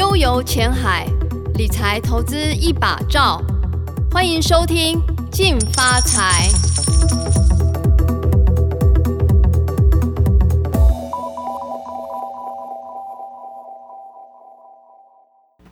悠游前海，理财投资一把照。欢迎收听《进发财》。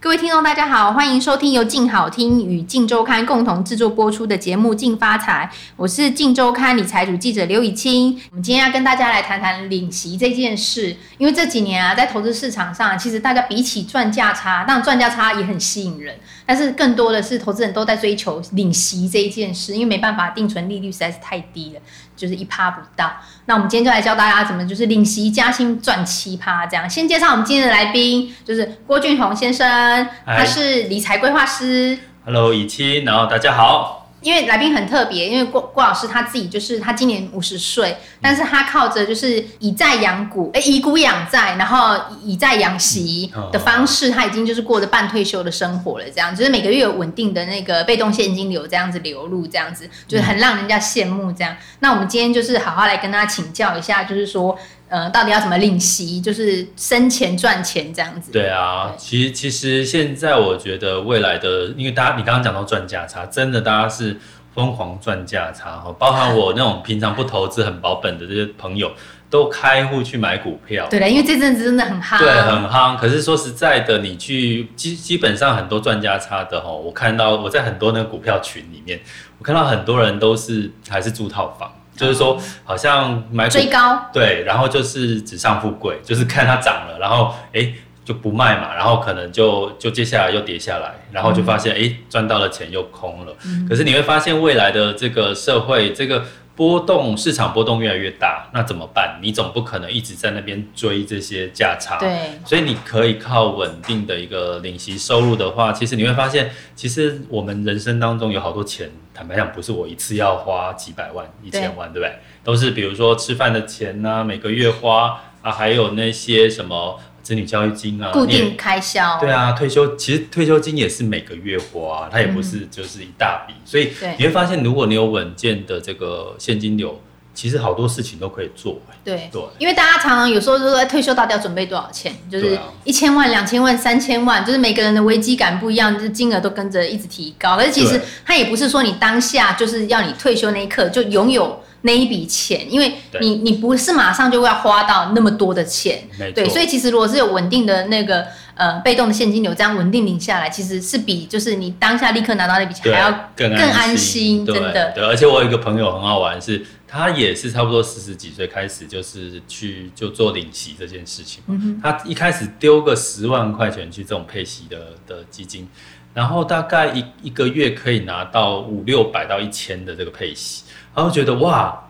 各位听众，大家好，欢迎收听由静好听与静周刊共同制作播出的节目《静发财》，我是静周刊理财主记者刘以清。我们今天要跟大家来谈谈领息这件事，因为这几年啊，在投资市场上，其实大家比起赚价差，当然赚价差也很吸引人，但是更多的是投资人都在追求领息这一件事，因为没办法，定存利率实在是太低了。就是一趴不到，那我们今天就来教大家怎么就是领息加薪赚七趴这样。先介绍我们今天的来宾，就是郭俊宏先生，他是理财规划师。Hello，以清，然后大家好。因为来宾很特别，因为郭郭老师他自己就是他今年五十岁，但是他靠着就是以债养股，哎，以股养债，然后以债养息的方式，他已经就是过着半退休的生活了，这样就是每个月有稳定的那个被动现金流这样子流入，这样子就是很让人家羡慕这样。那我们今天就是好好来跟大家请教一下，就是说。呃，到底要怎么领息？就是生钱赚钱这样子。对啊，其实其实现在我觉得未来的，因为大家你刚刚讲到赚价差，真的大家是疯狂赚价差哈，包含我那种平常不投资很保本的这些朋友，都开户去买股票。对的，因为这阵子真的很夯。对，很夯。可是说实在的，你去基基本上很多赚价差的哈，我看到我在很多那个股票群里面，我看到很多人都是还是住套房。就是说，好像买最高，对，然后就是纸上富贵，就是看它涨了，然后哎就不卖嘛，然后可能就就接下来又跌下来，然后就发现哎赚到了钱又空了。可是你会发现未来的这个社会这个。波动市场波动越来越大，那怎么办？你总不可能一直在那边追这些价差。对，所以你可以靠稳定的一个领息收入的话，其实你会发现，其实我们人生当中有好多钱，坦白讲，不是我一次要花几百万、一千万，对不对？都是比如说吃饭的钱呐，每个月花啊，还有那些什么。子女教育金啊，固定开销。对啊，退休其实退休金也是每个月花，它也不是就是一大笔，所以你会发现，如果你有稳健的这个现金流，其实好多事情都可以做。对对，因为大家常常有时候就说退休到底要准备多少钱，就是一千万、两千万、三千万，就是每个人的危机感不一样，就是金额都跟着一直提高。可是其实它也不是说你当下就是要你退休那一刻就拥有。那一笔钱，因为你你不是马上就要花到那么多的钱，对，所以其实如果是有稳定的那个呃被动的现金流，这样稳定领下来，其实是比就是你当下立刻拿到那笔钱还要更更安心，真的。对，而且我有一个朋友很好玩，是他也是差不多四十几岁开始就是去就做领息这件事情，嗯他一开始丢个十万块钱去这种配息的的基金，然后大概一一个月可以拿到五六百到一千的这个配息。然后觉得哇。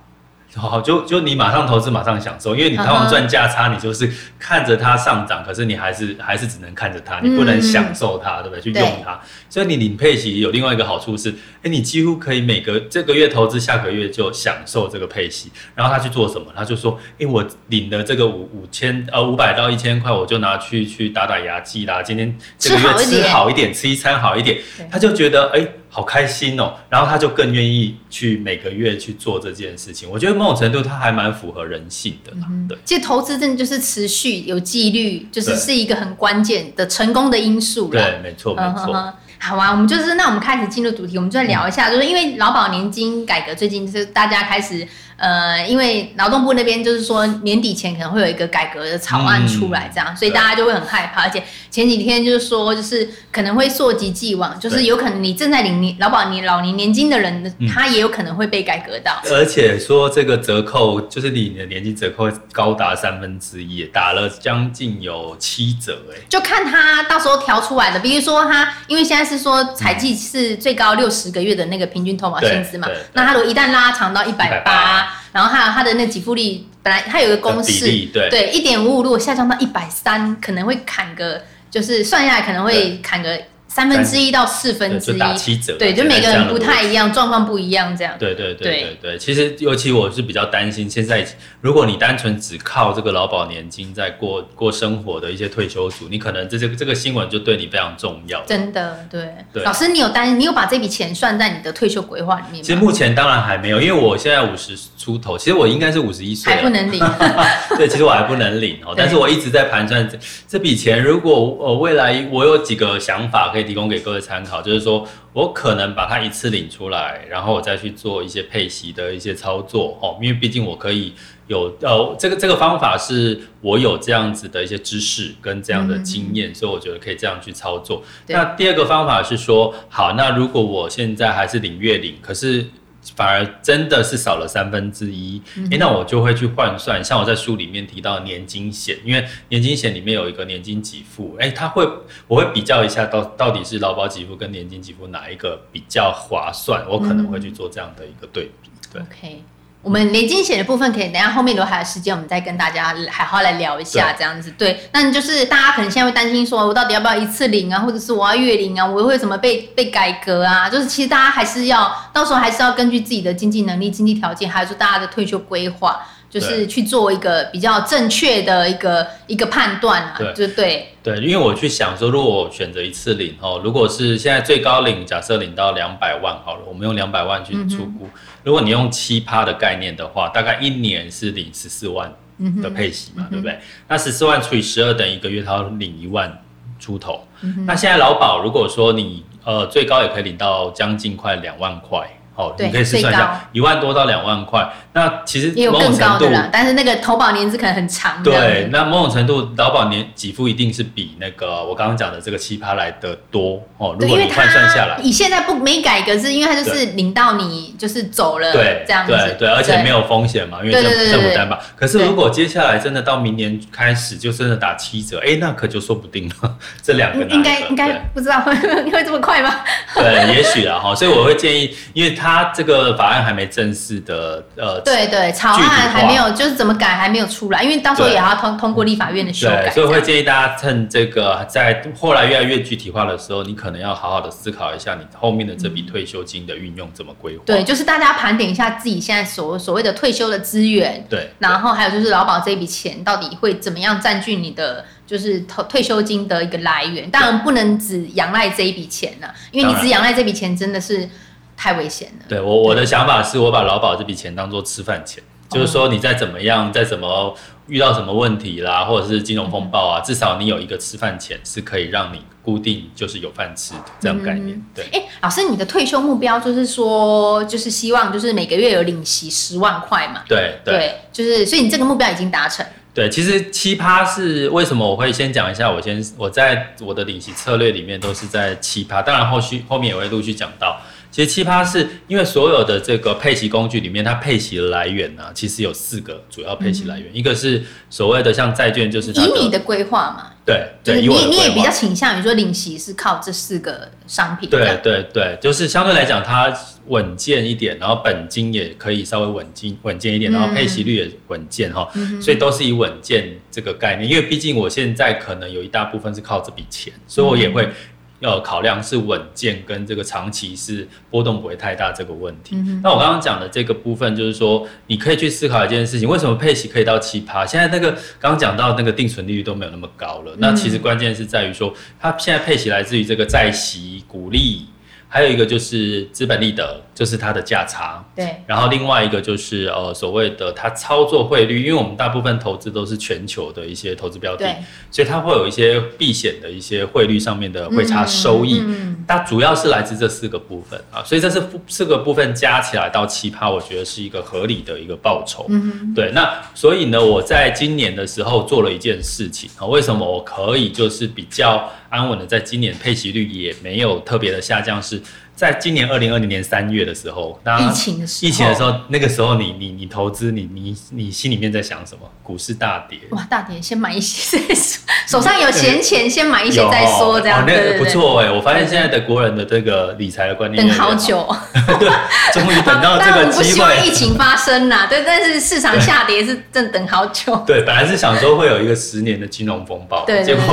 好，就就你马上投资，马上享受，因为你通常赚价差，你就是看着它上涨，可是你还是还是只能看着它，你不能享受它，对不对？去用它，所以你领配息有另外一个好处是，哎，你几乎可以每个这个月投资，下个月就享受这个配息。然后他去做什么？他就说，哎，我领的这个五五千呃五百到一千块，我就拿去去打打牙祭啦，今天这个月吃好一点，吃一餐好一点，他就觉得哎。好开心哦，然后他就更愿意去每个月去做这件事情。我觉得某种程度他还蛮符合人性的啦。对，其实投资真的就是持续有纪律，就是是一个很关键的成功的因素对，没错，没错。好啊，我们就是那我们开始进入主题，我们就来聊一下，就是因为劳保年金改革最近就是大家开始。呃，因为劳动部那边就是说年底前可能会有一个改革的草案出来，这样，所以大家就会很害怕。而且前几天就是说，就是可能会溯及既往，就是有可能你正在领年劳保年老年年金的人，他也有可能会被改革到。而且说这个折扣，就是你的年金折扣高达三分之一，打了将近有七折，哎，就看他到时候调出来的。比如说他，因为现在是说采计是最高六十个月的那个平均投保薪资嘛，那他如果一旦拉长到一百八。然后还有它的那给付率，本来它有个公式，对，一点五五如果下降到一百三，可能会砍个，就是算下来可能会砍个三分之一到四分之一，就打七折，对，就每个人不太一样，状况不一样，这样。对对对对对，其实尤其我是比较担心，现在如果你单纯只靠这个劳保年金在过过生活的一些退休族，你可能这这个这个新闻就对你非常重要。真的，对。老师，你有担心？你有把这笔钱算在你的退休规划里面吗？其实目前当然还没有，因为我现在五十出头，其实我应该是五十一岁，还不能领。对，其实我还不能领哦，但是我一直在盘算这这笔钱，如果呃未来我有几个想法可以提供给各位参考，就是说我可能把它一次领出来，然后我再去做一些配息的一些操作哦，因为毕竟我可以有呃这个这个方法是我有这样子的一些知识跟这样的经验，所以我觉得可以这样去操作。那第二个方法是说，好，那如果我现在还是领月领，可是。反而真的是少了三分之一，哎，那我就会去换算，像我在书里面提到年金险，因为年金险里面有一个年金给付，哎，它会我会比较一下到到底是劳保给付跟年金给付哪一个比较划算，我可能会去做这样的一个对比，对。OK。我们年金险的部分可以等下后面留还有时间，我们再跟大家好好来聊一下这样子。对，那就是大家可能现在会担心说，我到底要不要一次领啊，或者是我要月领啊，我会怎么被被改革啊？就是其实大家还是要到时候还是要根据自己的经济能力、经济条件，还有说大家的退休规划，就是去做一个比较正确的一个一个判断啊。对，对，对，因为我去想说，如果我选择一次领哦，如果是现在最高领，假设领到两百万好了，我们用两百万去出估。如果你用七趴的概念的话，大概一年是领十四万的配息嘛，对不对？那十四万除以十二等于一个月，他要领一万出头。那现在劳保如果说你呃最高也可以领到将近快两万块。哦，你可以试算一下，一万多到两万块。那其实也有更高的啦，但是那个投保年资可能很长。对，那某种程度劳保年给付一定是比那个我刚刚讲的这个奇葩来的多哦。如果你换算下来，你现在不没改革，是因为它就是领到你就是走了，对，这样子，对对，而且没有风险嘛，因为政政府担保。可是如果接下来真的到明年开始就真的打七折，哎，那可就说不定了。这两个应该应该不知道会 会这么快吗？对，也许啊哈，所以我会建议，因为他。他这个法案还没正式的呃，对对，草案还没有，就是怎么改还没有出来，因为到时候也要通通过立法院的修改，所以会建议大家趁这个在后来越来越具体化的时候，你可能要好好的思考一下你后面的这笔退休金的运用怎么规划。对，就是大家盘点一下自己现在所所谓的退休的资源，对，然后还有就是劳保这笔钱到底会怎么样占据你的就是退退休金的一个来源，当然不能只仰赖这一笔钱了，因为你只仰赖这笔钱真的是。太危险了。对我我的想法是我把劳保这笔钱当做吃饭钱，就是说你再怎么样，再怎么遇到什么问题啦，或者是金融风暴啊，至少你有一个吃饭钱是可以让你固定就是有饭吃的这样概念。对，哎，老师，你的退休目标就是说，就是希望就是每个月有领息十万块嘛？对对，就是所以你这个目标已经达成。对，其实奇葩是为什么我会先讲一下，我先我在我的领息策略里面都是在奇葩，当然后续后面也会陆续讲到。其实奇葩是因为所有的这个配息工具里面，它配息的来源呢，其实有四个主要配息来源，一个是所谓的像债券，就是以你的规划嘛，对，对，你你也比较倾向于说领息是靠这四个商品，对对对，就是相对来讲它稳健一点，然后本金也可以稍微稳健稳健一点，然后配息率也稳健哈，所以都是以稳健这个概念，因为毕竟我现在可能有一大部分是靠这笔钱，所以我也会。要考量是稳健跟这个长期是波动不会太大这个问题。那我刚刚讲的这个部分，就是说你可以去思考一件事情：为什么配息可以到七趴？现在那个刚刚讲到那个定存利率都没有那么高了。那其实关键是在于说，它现在配息来自于这个债息股利。还有一个就是资本利得，就是它的价差。对。然后另外一个就是呃所谓的它操作汇率，因为我们大部分投资都是全球的一些投资标的，所以它会有一些避险的一些汇率上面的汇差收益。嗯。它主要是来自这四个部分啊，所以这是四个部分加起来到七趴，我觉得是一个合理的一个报酬。嗯。对。那所以呢，我在今年的时候做了一件事情啊，为什么我可以就是比较。安稳的，在今年配息率也没有特别的下降，是在今年二零二零年三月的时候，那疫情的时候，疫情的时候，那个时候你你你投资，你你你心里面在想什么？股市大跌，哇，大跌，先买一些再说，手上有闲钱，先买一些再说，这样。哦那个不错哎，我发现现在的国人的这个理财的观念等好久，对，终于等到这个但我们不希望疫。情发生啦，对，但是市场下跌是正等好久，对，本来是想说会有一个十年的金融风暴，对对结果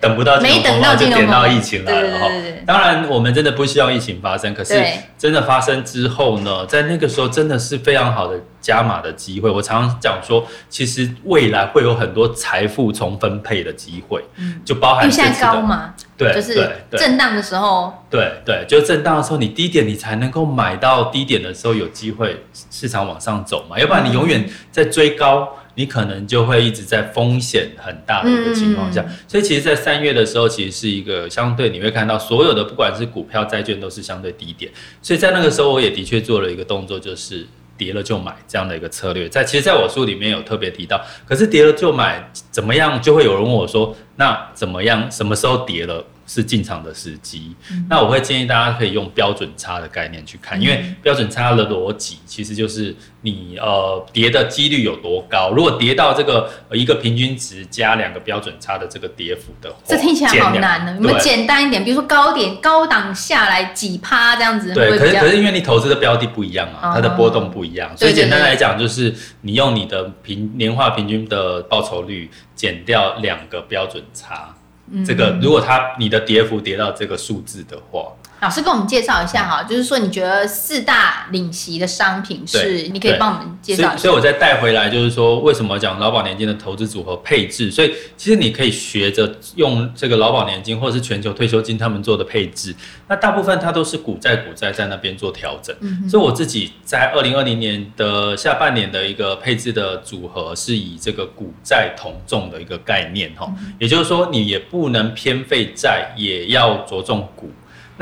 等不到金融没等风暴就到金融风暴点到疫情来了哈。当然，我们真的不需要疫情发生，可是真的发生之后呢，在那个时候真的是非常好的加码的机会。我常常讲说，其实未来会有很多财富重分配的机会，嗯。就包因为现在高嘛，对，就是震荡的时候，对对，就震荡的时候，你低点你才能够买到低点的时候有机会市场往上走嘛，要不然你永远在追高，你可能就会一直在风险很大的一个情况下。嗯所以其实，在三月的时候，其实是一个相对你会看到所有的不管是股票、债券都是相对低点，所以在那个时候，我也的确做了一个动作，就是。跌了就买这样的一个策略，在其实在我书里面有特别提到，可是跌了就买怎么样？就会有人问我说，那怎么样？什么时候跌了是进场的时机？那我会建议大家可以用标准差的概念去看，因为标准差的逻辑其实就是你呃跌的几率有多高。如果跌到这个呃一个平均值加两个标准差的这个跌幅的话，这听起来好难呢。有没有对简单一点？比如说高点高档下来几趴这样子，会对，可是可是因为你投资的标的不一样啊，哦它的波动不一样，所以简单来讲就是你用你的平年化平均的报酬率减掉两个标准差，嗯。这个如果它你的跌幅跌到这个数字的话，老师跟我们介绍一下哈，就是说你觉得四大领席的商品是，你可以帮我们介绍一下所以所以。我再带回来，就是说为什么讲劳保年金的投资组合配置？所以其实你可以学着用这个劳保年金或者是全球退休金他们做的配置，那大部分它都是股债股债在那边做调整。嗯所以我自己在二零二零年的下半年的一个配置的组合是以这个股债同重的一个概念哈，嗯也就是说你也不能偏废债，也要着重股。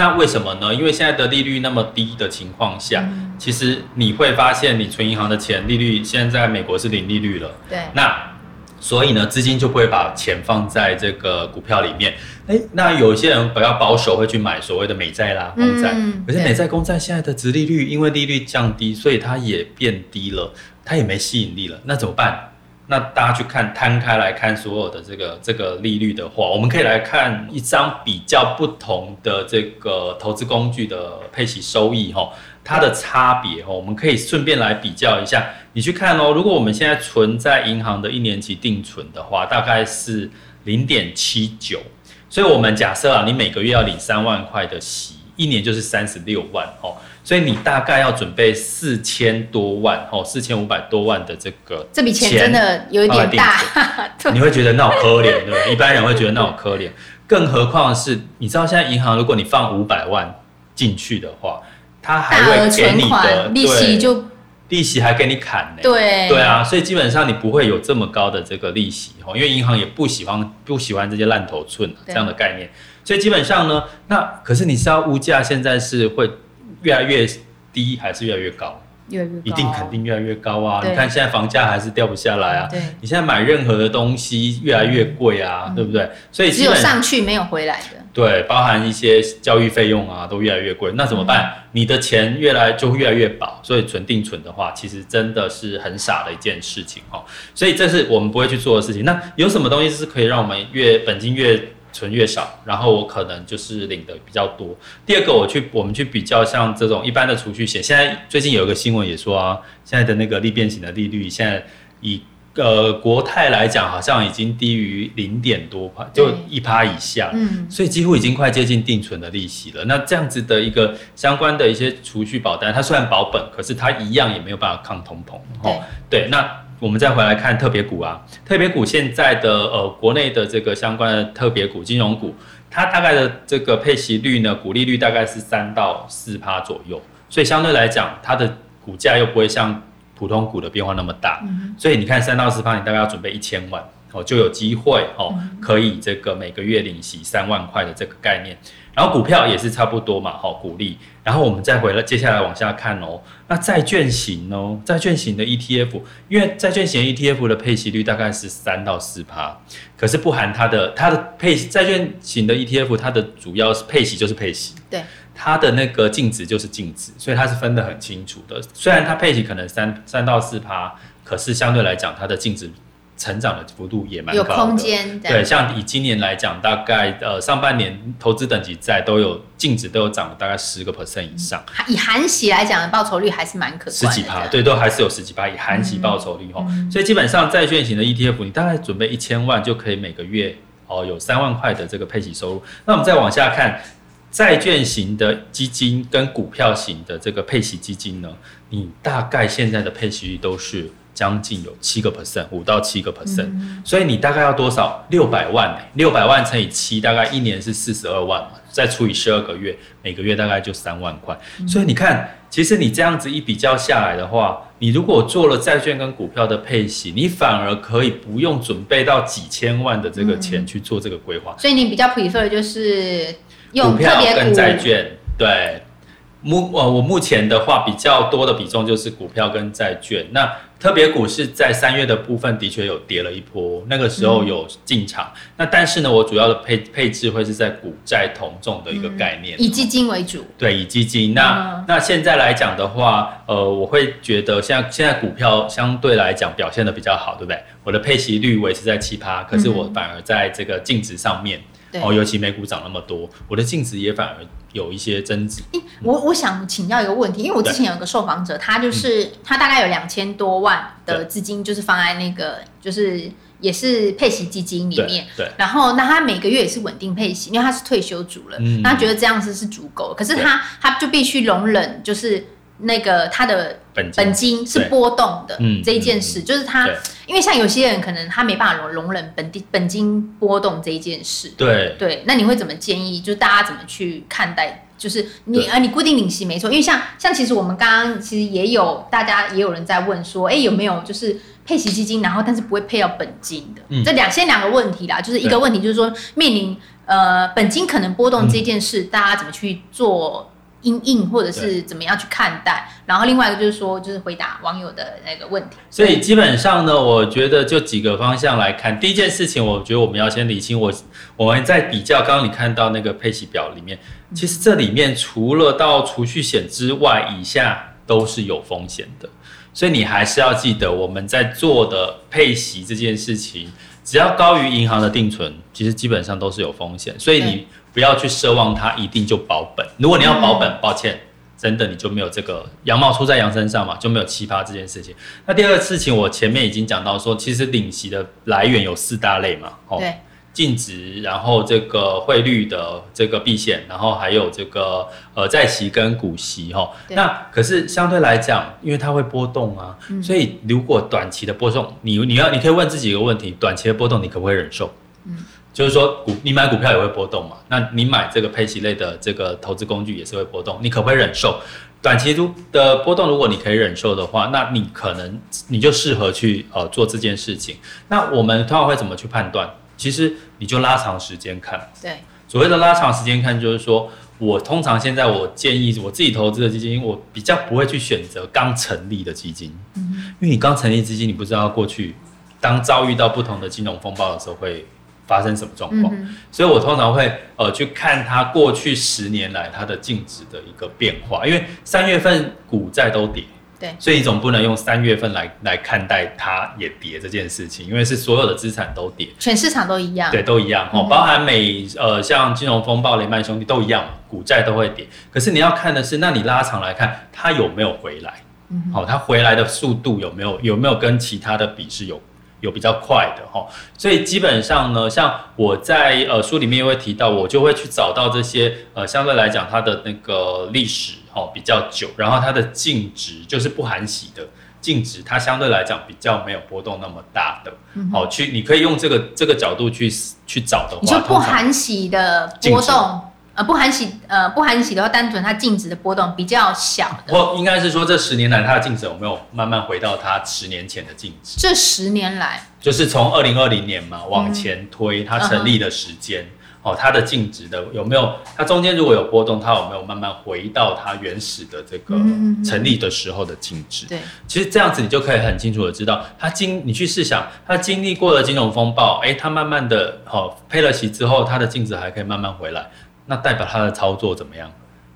那为什么呢？因为现在的利率那么低的情况下，嗯其实你会发现，你存银行的钱利率现在在美国是零利率了。对，那所以呢，资金就不会把钱放在这个股票里面。哎，那有一些人比较保守，会去买所谓的美债啦、公债。嗯对可是美债、公债现在的值利率，因为利率降低，所以它也变低了，它也没吸引力了。那怎么办？那大家去看摊开来看所有的这个这个利率的话，我们可以来看一张比较不同的这个投资工具的配息收益哈，它的差别哈，我们可以顺便来比较一下。你去看哦，如果我们现在存在银行的一年期定存的话，大概是零点七九，所以我们假设啊，你每个月要领三万块的息，一年就是三十六万哦，所以你大概要准备四千多万哦，四千五百多万的这个这笔钱真的有一点大，你会觉得那好可怜，对不对？一般人会觉得那好可怜，更何况是你知道现在银行，如果你放五百万进去的话，它还会给你的利息对就利息还给你砍呢。对。对啊，所以基本上你不会有这么高的这个利息哦，因为银行也不喜欢不喜欢这些烂头寸对。这样的概念，所以基本上呢，那可是你知道物价现在是会越来越低还是越来越高？越来越高一定肯定越来越高啊！你看现在房价还是掉不下来啊，对，你现在买任何的东西越来越贵啊，对不对？所以只有上去没有回来的，对，包含一些教育费用啊，都越来越贵。那怎么办？你的钱越来就越来越薄，所以存定存的话，其实真的是很傻的一件事情哦。所以这是我们不会去做的事情。那有什么东西是可以让我们越本金越存越少，然后我可能就是领的比较多。第二个，我去我们去比较像这种一般的储蓄险，现在最近有一个新闻也说啊，现在的那个利变型的利率，现在以呃国泰来讲，好像已经低于零点多趴，就一趴以下。嗯，所以几乎已经快接近定存的利息了。那这样子的一个相关的一些储蓄保单，它虽然保本，可是它一样也没有办法抗通膨。哦，对，那我们再回来看特别股啊，特别股现在的呃国内的这个相关的特别股、金融股，它大概的这个配息率呢，股利率大概是三到四趴左右，所以相对来讲，它的股价又不会像普通股的变化那么大。所以你看三到四趴，你大概要准备一千万。哦，就有机会哦，可以这个每个月领息三万块的这个概念。然后股票也是差不多嘛，好股利。然后我们再回来，接下来往下看哦。那债券型哦，债券型的 ETF，因为债券型 ETF 的配息率大概是三到四趴，可是不含它的它的配债券型的 ETF，它的主要是配息就是配息，对，它的那个净值就是净值，所以它是分得很清楚的。虽然它配息可能三三到四趴，可是相对来讲，它的净值。成长的幅度也蛮有空间，对，像以今年来讲，大概呃上半年投资等级债都有净值都有涨了大概十个 percent 以上。以韩息来讲，报酬率还是蛮可观，十几趴，对，都还是有十几趴以韩息报酬率哦。所以基本上债券型的 ETF，你大概准备一千万就可以每个月哦有三万块的这个配息收入。那我们再往下看，债券型的基金跟股票型的这个配息基金呢，你大概现在的配息率都是。将近有七个 percent，五到七个 percent，所以你大概要多少？六百万六百万乘以七，大概一年是四十二万嘛，再除以十二个月，每个月大概就三万块。所以你看，其实你这样子一比较下来的话，你如果做了债券跟股票的配息，你反而可以不用准备到几千万的这个钱去做这个规划。所以你比较 prefer 就是用股票跟债券，对。目呃，我目前的话比较多的比重就是股票跟债券。那特别股是在三月的部分的确有跌了一波，那个时候有进场。那但是呢，我主要的配配置会是在股债同重的一个概念，以基金为主。对，以基金。那那现在来讲的话，呃，我会觉得现在现在股票相对来讲表现的比较好，对不对？我的配息率维持在七趴，可是我反而在这个净值上面。哦，尤其美股涨那么多，我的净值也反而有一些增值。我我想请教一个问题，因为我之前有个受访者，他就是他大概有两千多万的资金，就是放在那个就是也是配息基金里面。对。然后那他每个月也是稳定配息，因为他是退休族了，他觉得这样子是足够。可是他他就必须容忍，就是。那个他的本金是波动的这一件事，就是他，因为像有些人可能他没办法容容忍本地本金波动这一件事。对对，那你会怎么建议？就是大家怎么去看待？就是你啊，你固定领息没错，因为像像其实我们刚刚其实也有大家也有人在问说，哎，有没有就是配息基金，然后但是不会配到本金的？嗯这两先两个问题啦，就是一个问题就是说面临呃本金可能波动这件事，大家怎么去做？阴影或者是怎么样去看待？然后另外一个就是说，就是回答网友的那个问题。所以基本上呢，我觉得就几个方向来看。第一件事情，我觉得我们要先理清，我我们在比较刚刚你看到那个配息表里面，其实这里面除了到储蓄险之外，以下都是有风险的。所以你还是要记得，我们在做的配息这件事情，只要高于银行的定存，其实基本上都是有风险。所以你。不要去奢望它一定就保本。如果你要保本，抱歉，真的你就没有这个羊毛出在羊身上嘛，就没有奇葩这件事情。那第二个事情，我前面已经讲到说，其实领息的来源有四大类嘛，哦，净值，然后这个汇率的这个避险，然后还有这个呃债息跟股息哈。那可是相对来讲，因为它会波动啊，所以如果短期的波动，你你要你可以问自己一个问题：短期的波动你可不可以忍受？嗯。就是说，股你买股票也会波动嘛？那你买这个配息类的这个投资工具也是会波动，你可不可以忍受短期度的波动？如果你可以忍受的话，那你可能你就适合去呃做这件事情。那我们通常会怎么去判断？其实你就拉长时间看。对，所谓的拉长时间看，就是说我通常现在我建议我自己投资的基金，我比较不会去选择刚成立的基金，嗯，因为你刚成立基金，你不知道过去当遭遇到不同的金融风暴的时候会。发生什么状况？所以我通常会呃去看它过去十年来它的净值的一个变化，因为三月份股债都跌，对，所以你总不能用三月份来来看待它也跌这件事情，因为是所有的资产都跌，全市场都一样，对，都一样。哦，包含美呃像金融风暴雷曼兄弟都一样，股债都会跌，可是你要看的是，那你拉长来看它有没有回来？好，它回来的速度有没有有没有跟其他的比是有？有比较快的哈，所以基本上呢，像我在呃书里面也会提到，我就会去找到这些呃相对来讲它的那个历史哈比较久，然后它的净值就是不含息的净值，它相对来讲比较没有波动那么大的，好去你可以用这个这个角度去去找的话，你说不含息的波动。呃不含息呃不含息的话，单纯它净值的波动比较小的。或应该是说这十年来它的净值有没有慢慢回到它十年前的净值？这十年来，就是从二零二零年嘛往前推，它成立的时间。哦，它的净值的有没有？它中间如果有波动，它有没有慢慢回到它原始的这个成立的时候的净值？对，其实这样子你就可以很清楚的知道，它经你去试想，它经历过了金融风暴，哎，它慢慢的哦配了息之后，它的净值还可以慢慢回来，那代表它的操作怎么样？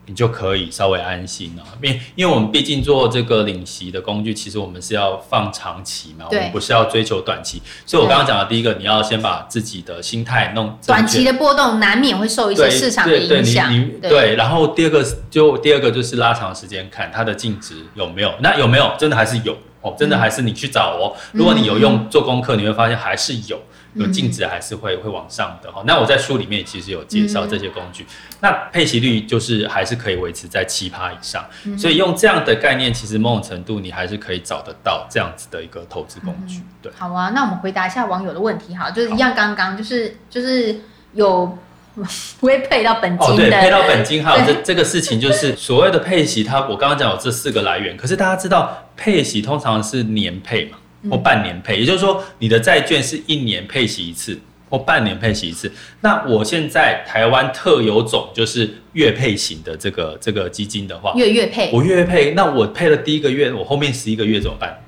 你就可以稍微安心了，因因为我们毕竟做这个领息的工具，其实我们是要放长期嘛，我们不是要追求短期。所以我刚刚讲的第一个，你要先把自己的心态弄。短期的波动难免会受一些市场的影响。对，然后第二个就第二个就是拉长时间看它的净值有没有，那有没有真的还是有哦，真的还是你去找哦。如果你有用做功课，你会发现还是有。有净值还是会会往上的哈，那我在书里面其实有介绍这些工具，那配息率就是还是可以维持在七趴以上，所以用这样的概念，其实某种程度你还是可以找得到这样子的一个投资工具。对，好啊，那我们回答一下网友的问题哈，就是一样刚刚就是就是有 不会配到本金的，对，配到本金还有这这个事情就是 所谓的配息，它我刚刚讲有这四个来源，可是大家知道配息通常是年配嘛？或半年配，也就是说，你的债券是一年配息一次，或半年配息一次。那我现在台湾特有种就是月配型的这个这个基金的话，月月配，我月月配，那我配了第一个月，我后面十一个月怎么办？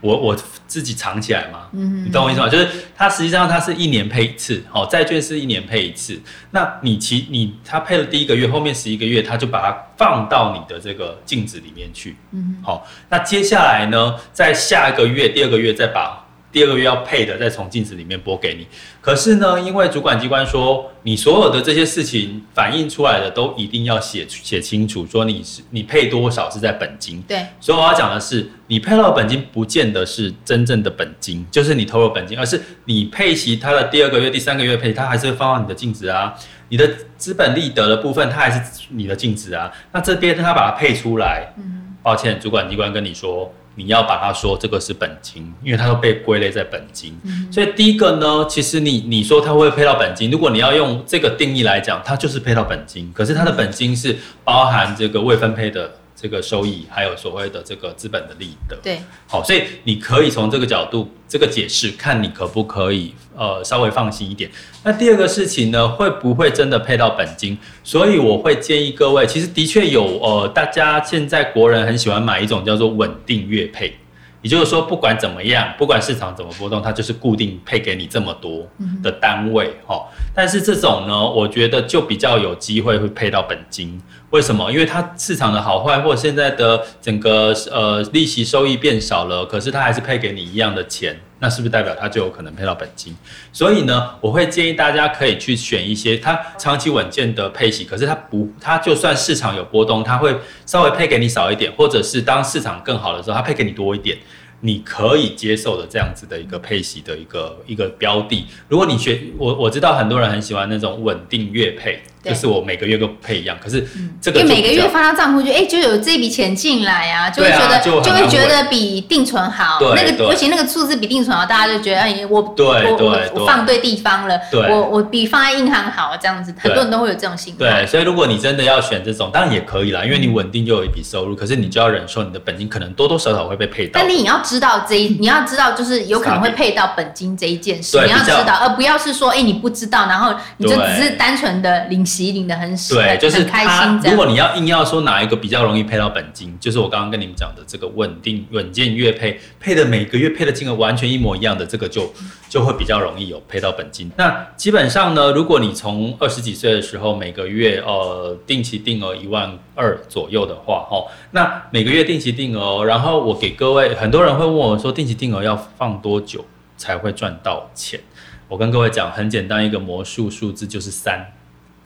我我自己藏起来吗？嗯，你懂我意思吗？就是它实际上它是一年配一次，哦，债券是一年配一次。那你其你它配了第一个月，后面十一个月，它就把它放到你的这个镜子里面去。嗯，好，那接下来呢，在下一个月、第二个月再把。第二个月要配的，再从镜子里面拨给你。可是呢，因为主管机关说，你所有的这些事情反映出来的都一定要写写清楚，说你是你配多少是在本金。对。所以我要讲的是，你配到本金不见得是真正的本金，就是你投入本金，而是你配息它的第二个月、第三个月配，它还是会放到你的净值啊。你的资本利得的部分，它还是你的净值啊。那这边它把它配出来，嗯，抱歉，主管机关跟你说。你要把它说这个是本金，因为它都被归类在本金。所以第一个呢，其实你你说它会配到本金，如果你要用这个定义来讲，它就是配到本金。可是它的本金是包含这个未分配的。这个收益还有所谓的这个资本的利得，对，好，所以你可以从这个角度、这个解释看，你可不可以呃稍微放心一点。那第二个事情呢，会不会真的配到本金？所以我会建议各位，其实的确有呃，大家现在国人很喜欢买一种叫做稳定月配。也就是说，不管怎么样，不管市场怎么波动，它就是固定配给你这么多的单位哈。但是这种呢，我觉得就比较有机会会配到本金。为什么？因为它市场的好坏，或者现在的整个呃利息收益变少了，可是它还是配给你一样的钱，那是不是代表它就有可能配到本金？所以呢，我会建议大家可以去选一些它长期稳健的配息，可是它不，它就算市场有波动，它会稍微配给你少一点，或者是当市场更好的时候，它配给你多一点。你可以接受的这样子的一个配息的一个一个标的，如果你学我我知道很多人很喜欢那种稳定月配。就是我每个月都配一样，可是这个因为每个月发到账户就哎就有这笔钱进来啊，就会觉得就会觉得比定存好，那个而且那个数字比定存好，大家就觉得哎我我我我放对地方了，我我比放在银行好这样子，很多人都会有这种心态。对，所以如果你真的要选这种，当然也可以啦，因为你稳定就有一笔收入，可是你就要忍受你的本金可能多多少少会被配到。但你也要知道这一，你要知道就是有可能会配到本金这一件事，你要知道，而不要是说哎你不知道，然后你就只是单纯的领。息领的很对，就是他。如果你要硬要说哪一个比较容易配到本金，就是我刚刚跟你们讲的这个稳定稳健月配，配的每个月配的金额完全一模一样的，这个就就会比较容易有配到本金。那基本上呢，如果你从二十几岁的时候每个月呃定期定额一万二左右的话，哦，那每个月定期定额，然后我给各位很多人会问我说，定期定额要放多久才会赚到钱？我跟各位讲，很简单，一个魔术数字就是三。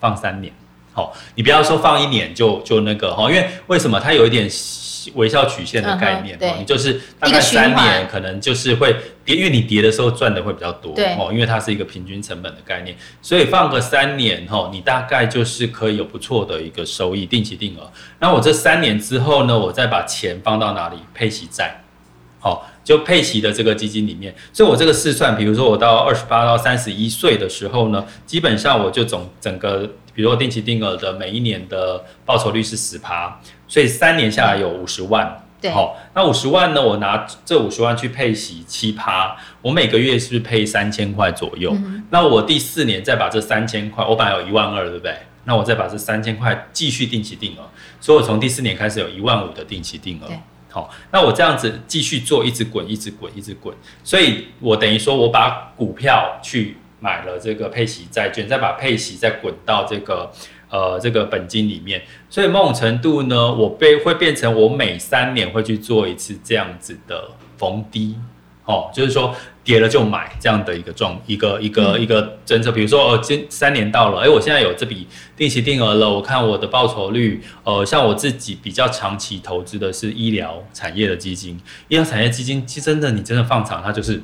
放三年，好，你不要说放一年就就那个哈，因为为什么？它有一点微笑曲线的概念，你就是大概三年可能就是会跌，因为你跌的时候赚的会比较多，哦，因为它是一个平均成本的概念，所以放个三年哈，你大概就是可以有不错的一个收益，定期定额。那我这三年之后呢，我再把钱放到哪里？配息债，好。就配齐的这个基金里面，所以我这个试算，比如说我到二十八到三十一岁的时候呢，基本上我就总整个，比如说定期定额的每一年的报酬率是十趴，所以三年下来有五十万。对，好，那五十万呢？我拿这五十万去配息七趴，我每个月是不是配三千块左右？那我第四年再把这三千块，我本来有一万二，对不对？那我再把这三千块继续定期定额，所以我从第四年开始有一万五的定期定额。好，那我这样子继续做，一直滚，一直滚，一直滚，所以我等于说我把股票去买了这个配息债券，再把配息再滚到这个。呃，这个本金里面，所以某种程度呢，我被会变成我每三年会去做一次这样子的逢低，哦，就是说跌了就买这样的一个状一个一个一个政策。比如说，哦，今三年到了，哎，我现在有这笔定期定额了，我看我的报酬率，呃，像我自己比较长期投资的是医疗产业的基金，医疗产业基金，其实真的你真的放长，它就是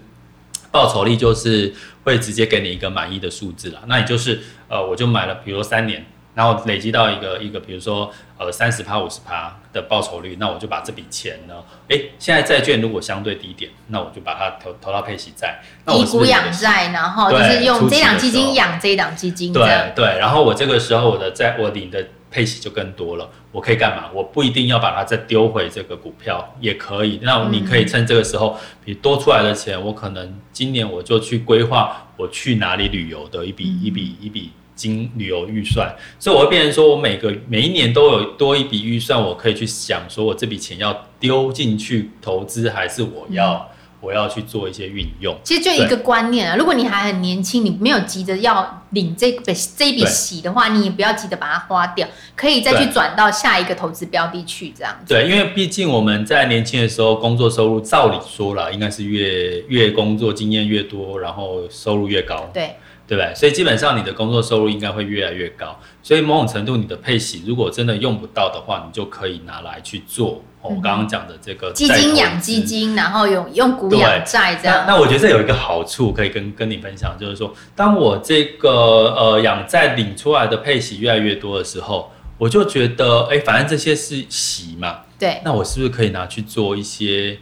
报酬率就是会直接给你一个满意的数字了。那你就是呃，我就买了，比如三年。然后累积到一个一个，比如说呃三十趴五十趴的报酬率，那我就把这笔钱呢，哎，现在债券如果相对低点，那我就把它投投到配息债，以股养债，然后就是用这档基金养这档基金，对对。然后我这个时候我的债我领的配息就更多了，我可以干嘛？我不一定要把它再丢回这个股票，也可以。那你可以趁这个时候，比多出来的钱，我可能今年我就去规划我去哪里旅游的一笔一笔一笔。经旅游预算，所以我会变成说，我每个每一年都有多一笔预算，我可以去想，说我这笔钱要丢进去投资，还是我要我要去做一些运用。其实就一个观念啊，如果你还很年轻，你没有急着要领这笔这一笔息的话，你也不要急着把它花掉，可以再去转到下一个投资标的去，这样子。对，因为毕竟我们在年轻的时候，工作收入照理说了，应该是越越工作经验越多，然后收入越高。对。对不对？所以基本上你的工作收入应该会越来越高，所以某种程度你的配息如果真的用不到的话，你就可以拿来去做我刚刚讲的这个基金养基金，然后用用股养债这样。那我觉得这有一个好处可以跟跟你分享，就是说，当我这个呃养债领出来的配息越来越多的时候，我就觉得，哎，反正这些是息嘛，对，那我是不是可以拿去做一些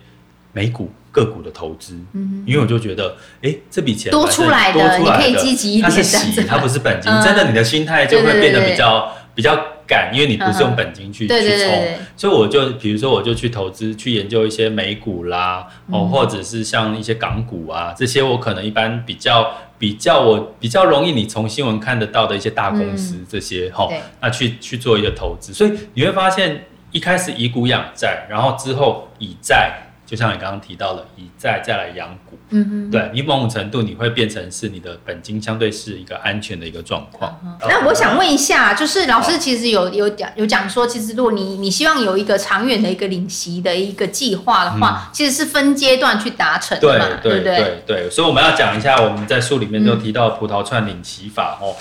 美股？个股的投资，嗯，因为我就觉得，哎，这笔钱多出来的，你可以积极一点。它是洗，它不是本金，真的，你的心态就会变得比较比较敢，因为你不是用本金去去冲。所以我就比如说，我就去投资，去研究一些美股啦，哦，或者是像一些港股啊，这些我可能一般比较比较我比较容易你从新闻看得到的一些大公司这些哈，那去去做一个投资。所以你会发现，一开始以股养债，然后之后以债。就像你刚刚提到了，以债再来养股，嗯哼，对你某种程度你会变成是你的本金相对是一个安全的一个状况。那我想问一下，就是老师其实有有讲有讲说，其实如果你你希望有一个长远的一个领息的一个计划的话，其实是分阶段去达成的嘛，对不对？对对，所以我们要讲一下，我们在书里面都提到葡萄串领息法哦，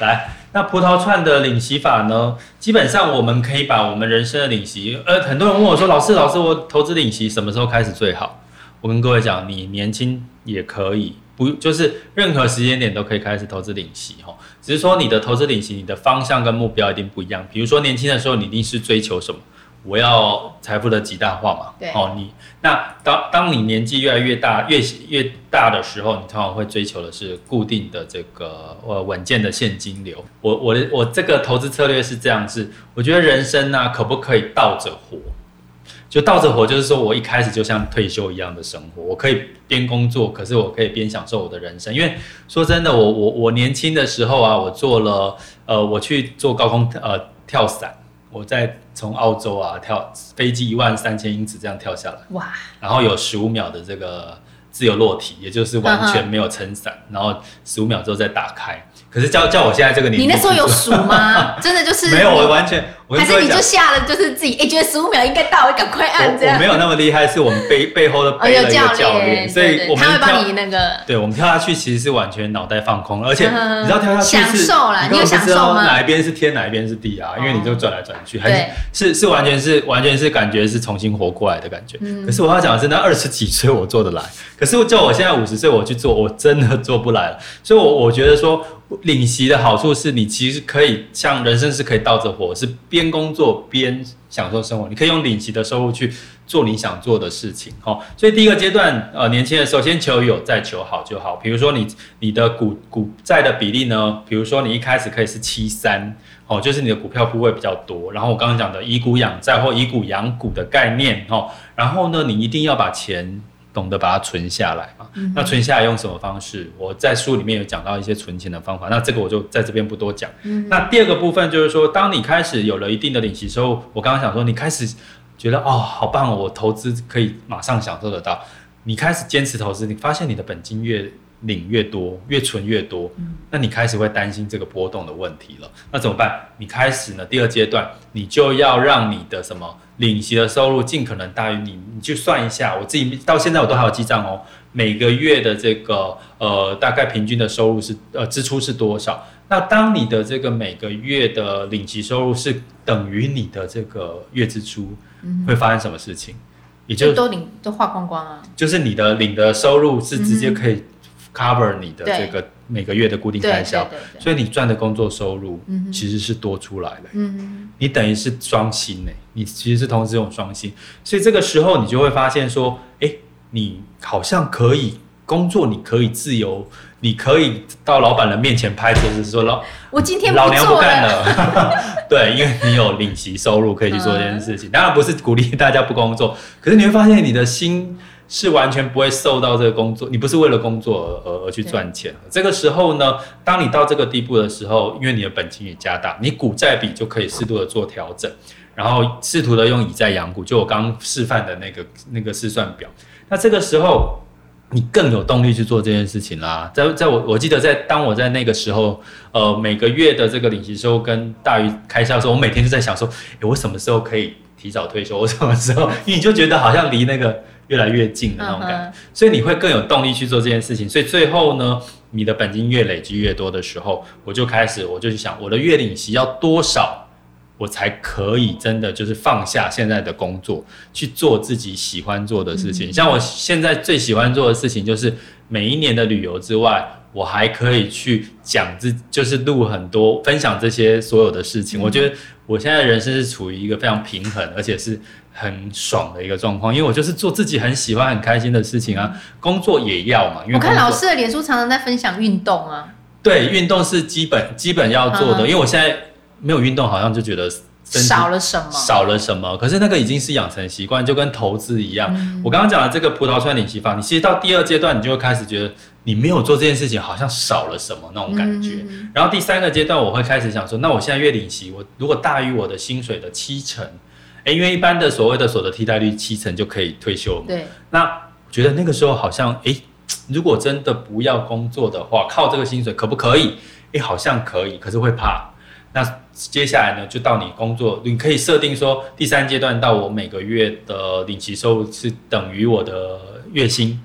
来。那葡萄串的领息法呢？基本上我们可以把我们人生的领息，呃，很多人问我说：“老师，老师，我投资领息什么时候开始最好？”我跟各位讲，你年轻也可以，不就是任何时间点都可以开始投资领息哈。只是说你的投资领息，你的方向跟目标一定不一样。比如说年轻的时候，你一定是追求什么？我要财富的极大化嘛？对，哦，你那当当你年纪越来越大，越越大的时候，你通常会追求的是固定的这个呃稳健的现金流。我我的我这个投资策略是这样子，我觉得人生呢可不可以倒着活？就倒着活，就是说我一开始就像退休一样的生活，我可以边工作，可是我可以边享受我的人生。因为说真的，我我我年轻的时候啊，我做了呃，我去做高空呃跳伞。我在从澳洲啊跳飞机一万三千英尺这样跳下来，哇！然后有十五秒的这个自由落体，也就是完全没有撑伞，然后十五秒之后再打开。可是叫叫我现在这个年纪，你那时候有数吗？真的就是没有，我完全。还是你就下了，就是自己哎，觉得十五秒应该到，赶快按这样。我没有那么厉害，是我们背背后的背了一个教练，所以我们他会帮你那个。对，我们跳下去其实是完全脑袋放空，而且你知道跳下去是，你有享受吗？哪一边是天，哪一边是地啊？因为你就转来转去，还是是是完全是完全是感觉是重新活过来的感觉。可是我要讲的是，那二十几岁我做得来，可是叫我现在五十岁我去做，我真的做不来了。所以，我我觉得说，领息的好处是你其实可以像人生是可以倒着活，是边工作边享受生活。你可以用领息的收入去做你想做的事情，哦。所以第一个阶段，呃，年轻的时候先求有，再求好就好。比如说你你的股股债的比例呢，比如说你一开始可以是七三，哦，就是你的股票部位比较多。然后我刚刚讲的以股养债或以股养股的概念，哦，然后呢，你一定要把钱。懂得把它存下来嘛？那存下来用什么方式？我在书里面有讲到一些存钱的方法，那这个我就在这边不多讲。那第二个部分就是说，当你开始有了一定的领息之后，我刚刚想说，你开始觉得哦，好棒哦，我投资可以马上享受得到。你开始坚持投资，你发现你的本金越领越多，越存越多，那你开始会担心这个波动的问题了。那怎么办？你开始呢？第二阶段，你就要让你的什么？领息的收入尽可能大于你，你去算一下，我自己到现在我都还有记账哦，每个月的这个呃大概平均的收入是呃支出是多少？那当你的这个每个月的领息收入是等于你的这个月支出，会发生什么事情？也就都领都花光光啊，就是你的领的收入是直接可以 cover 你的这个。每个月的固定开销，所以你赚的工作收入其实是多出来的。嗯，你等于是双薪呢，你其实是同时用双薪，所以这个时候你就会发现说，哎，你好像可以工作，你可以自由，你可以到老板的面前拍桌子说老我今天老娘不干了。对，因为你有领息收入可以去做这件事情。当然不是鼓励大家不工作，可是你会发现你的心。是完全不会受到这个工作，你不是为了工作而而而去赚钱。这个时候呢，当你到这个地步的时候，因为你的本金也加大，你股债比就可以适度的做调整，然后试图的用以债养股，就我刚刚示范的那个那个试算表。那这个时候，你更有动力去做这件事情啦。在在我我记得在当我在那个时候，呃，每个月的这个领息收跟大于开销的时候，我每天就在想说，诶，我什么时候可以提早退休？我什么时候？因为你就觉得好像离那个。越来越近的那种感觉，所以你会更有动力去做这件事情。所以最后呢，你的本金越累积越多的时候，我就开始我就去想，我的月领息要多少，我才可以真的就是放下现在的工作，去做自己喜欢做的事情。像我现在最喜欢做的事情，就是每一年的旅游之外，我还可以去讲自，就是录很多分享这些所有的事情。我觉得我现在人生是处于一个非常平衡，而且是。很爽的一个状况，因为我就是做自己很喜欢、很开心的事情啊，工作也要嘛。因为我看老师的脸书常常在分享运动啊。对，运动是基本基本要做的，因为我现在没有运动，好像就觉得少了什么，少了什么。可是那个已经是养成习惯，就跟投资一样。我刚刚讲的这个葡萄串领息法，你其实到第二阶段，你就会开始觉得你没有做这件事情，好像少了什么那种感觉。然后第三个阶段，我会开始想说，那我现在月领息，我如果大于我的薪水的七成。哎，因为一般的所谓的所得替代率七成就可以退休嘛。对。那我觉得那个时候好像，哎，如果真的不要工作的话，靠这个薪水可不可以？哎，好像可以，可是会怕。那接下来呢，就到你工作，你可以设定说，第三阶段到我每个月的领息收入是等于我的月薪。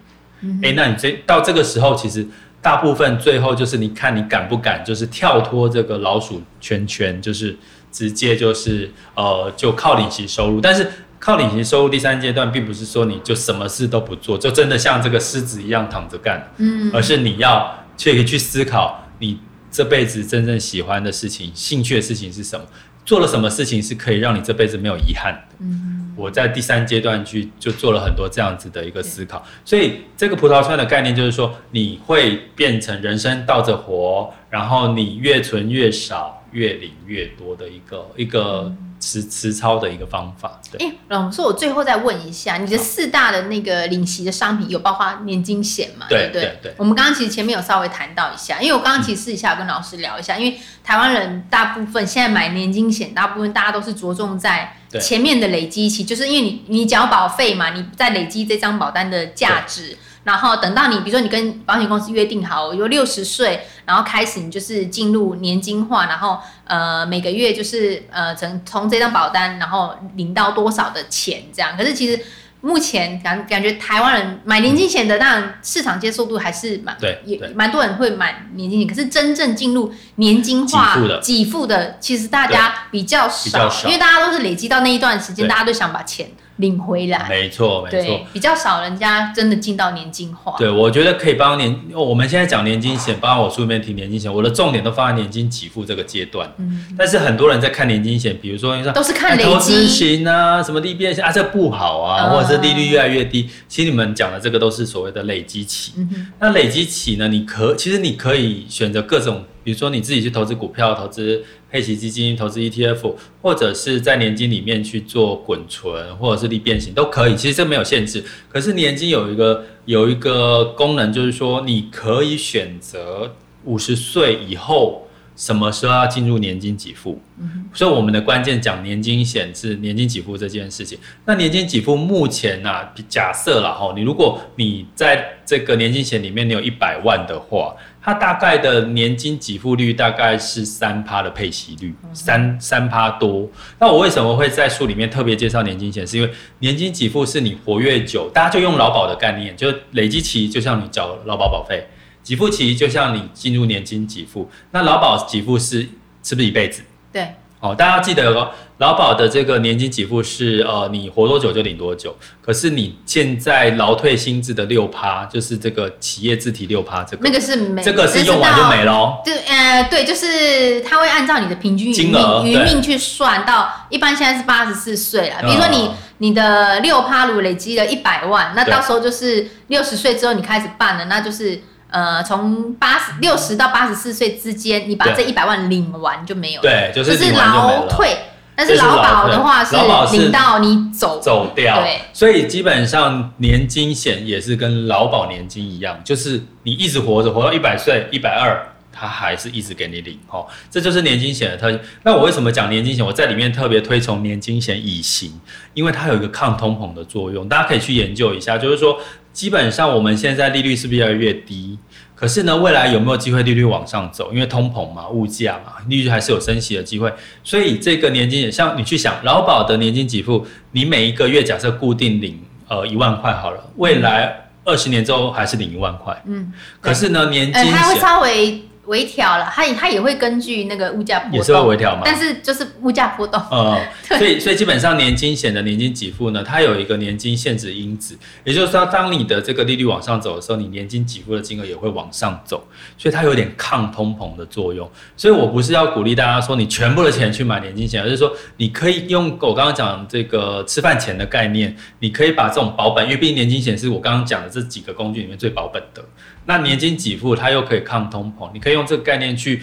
哎，那你这到这个时候，其实大部分最后就是你看你敢不敢，就是跳脱这个老鼠圈圈，就是。直接就是呃，就靠领息收入，但是靠领息收入第三阶段，并不是说你就什么事都不做，就真的像这个狮子一样躺着干，嗯，而是你要去去思考你这辈子真正喜欢的事情、兴趣的事情是什么，做了什么事情是可以让你这辈子没有遗憾的。嗯，我在第三阶段去就做了很多这样子的一个思考，所以这个葡萄串的概念就是说，你会变成人生倒着活，然后你越存越少。越领越多的一个一个持持操的一个方法。对，哎，老师，我最后再问一下，你的四大的那个领息的商品有包括年金险吗？对对对。我们刚刚其实前面有稍微谈到一下，因为我刚刚其实私底下有跟老师聊一下，因为台湾人大部分现在买年金险，大部分大家都是着重在前面的累积期，就是因为你你缴保费嘛，你在累积这张保单的价值。然后等到你，比如说你跟保险公司约定好，有六十岁，然后开始你就是进入年金化，然后呃每个月就是呃从从这张保单，然后领到多少的钱这样。可是其实目前感感觉台湾人买年金险的，当然市场接受度还是蛮对，也蛮多人会买年金险。可是真正进入年金化给付的，其实大家比较少，因为大家都是累积到那一段时间，大家都想把钱。领回来。没错，没错。，比较少人家真的进到年金化。对，我觉得可以帮年。我们现在讲年金险，包括我书里面提年金险，我的重点都放在年金给付这个阶段。嗯，但是很多人在看年金险，比如说你说都是看哎投资。型啊，什么利变型啊，这不好啊，嗯或者是利率越来越低。其实你们讲的这个都是所谓的累积期。嗯，那累积期呢？你可其实你可以选择各种，比如说你自己去投资股票、投资配息基金、投资 ETF，或者是在年金里面去做滚存，或者是利变型都可以。其实这没有限制。可是年金有一个有一个功能，就是说你可以选择五十岁以后什么时候要进入年金给付。嗯所以我们的关键讲年金险是年金给付这件事情。那年金给付目前呢、啊，假设了哈，你如果你在这个年金险里面你有一百万的话，它大概的年金给付率大概是三趴的配息率，三三趴多。那我为什么会在书里面特别介绍年金险？是因为年金给付是你活越久，大家就用劳保的概念，就累积期就像你缴劳保保费，给付期就像你进入年金给付。那劳保给付是是不是一辈子？对，哦，大家要记得哦，劳保的这个年金给付是呃，你活多久就领多久。可是你现在劳退薪资的六趴，就是这个企业自提六趴，这个那个是没，这个是用完就没了。了哦。对，呃，对，就是它会按照你的平均余金额命余命去算到，一般现在是八十四岁了。嗯比如说你你的六趴如果累积了一百万，那到时候就是六十岁之后你开始办了，那就是呃从八十六十到八十四岁之间，你把这一百万领完就没有了。对，就就是就没了。劳退，但是劳劳保的话是领到你走。走掉，对，所以基本上年金险也是跟劳保年金一样，就是你一直活着，活到一百岁、一百二，它还是一直给你领哦，这就是年金险的特性。那我为什么讲年金险？我在里面特别推崇年金险乙型，因为它有一个抗通膨的作用，大家可以去研究一下，就是说，基本上我们现在利率是不是越来越低？可是呢，未来有没有机会利率往上走？因为通膨嘛，物价嘛，利率还是有升息的机会。所以这个年金也像你去想，劳保的年金给付，你每一个月假设固定领呃一万块好了，未来二十年之后还是领一万块。嗯，可是呢，年呃，金它会险稍微微调了，它也它也会根据那个物价波动，也是会微调嘛。但是就是物价波动。呃，所以所以基本上年金险的年金给付呢，它有一个年金限制因子，也就是说，当你的这个利率往上走的时候，你年金给付的金额也会往上走，所以它有点抗通膨的作用。所以我不是要鼓励大家说你全部的钱去买年金险，而是说你可以用我刚刚讲这个吃饭钱的概念，你可以把这种保本，因为毕竟年金险是我刚刚讲的这几个工具里面最保本的。那年金给付它又可以抗通膨，你可以用这个概念去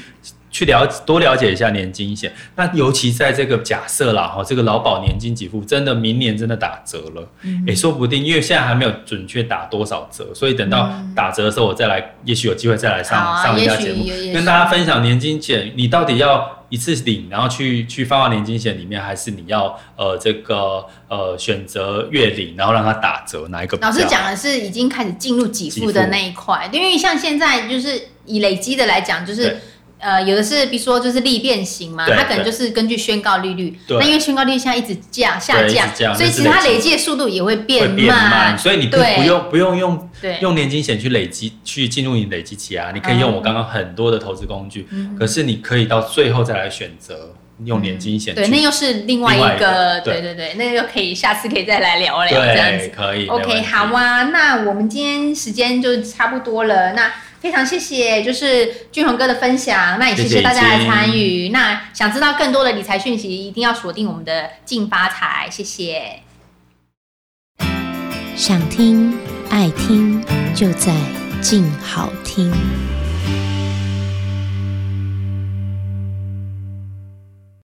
去了解多了解一下年金险。那尤其在这个假设啦，哈，这个劳保年金给付真的明年真的打折了，嗯。也、说不定，因为现在还没有准确打多少折，所以等到打折的时候，我再来，也许有机会再来上、啊上一下节目跟大家分享年金险，你到底要一次领，然后去去放到年金险里面，还是你要呃这个呃选择月领，然后让它打折，哪一个？老师讲的是已经开始进入给付的那一块，因为像现在就是以累积的来讲，就是对呃有的是比如说就是利变型嘛，它可能就是根据宣告利率，那因为宣告利率现在一直降下降，所以其实它累积。的速度也会变慢，所以你不不用不用用用年金险去累积去进入你累积期啊，你可以用我刚刚很多的投资工具，嗯。可是你可以到最后再来选择用年金险去、对，那又是另外一个，对。对对，那又可以下次可以再来聊聊对这样子。可以 OK，好啊，那我们今天时间就差不多了，那非常谢谢就是俊宏哥的分享，那也谢谢大家的已经参与。那想知道更多的理财讯息，一定要锁定我们的进发财，谢谢。想听爱听，就在静好听。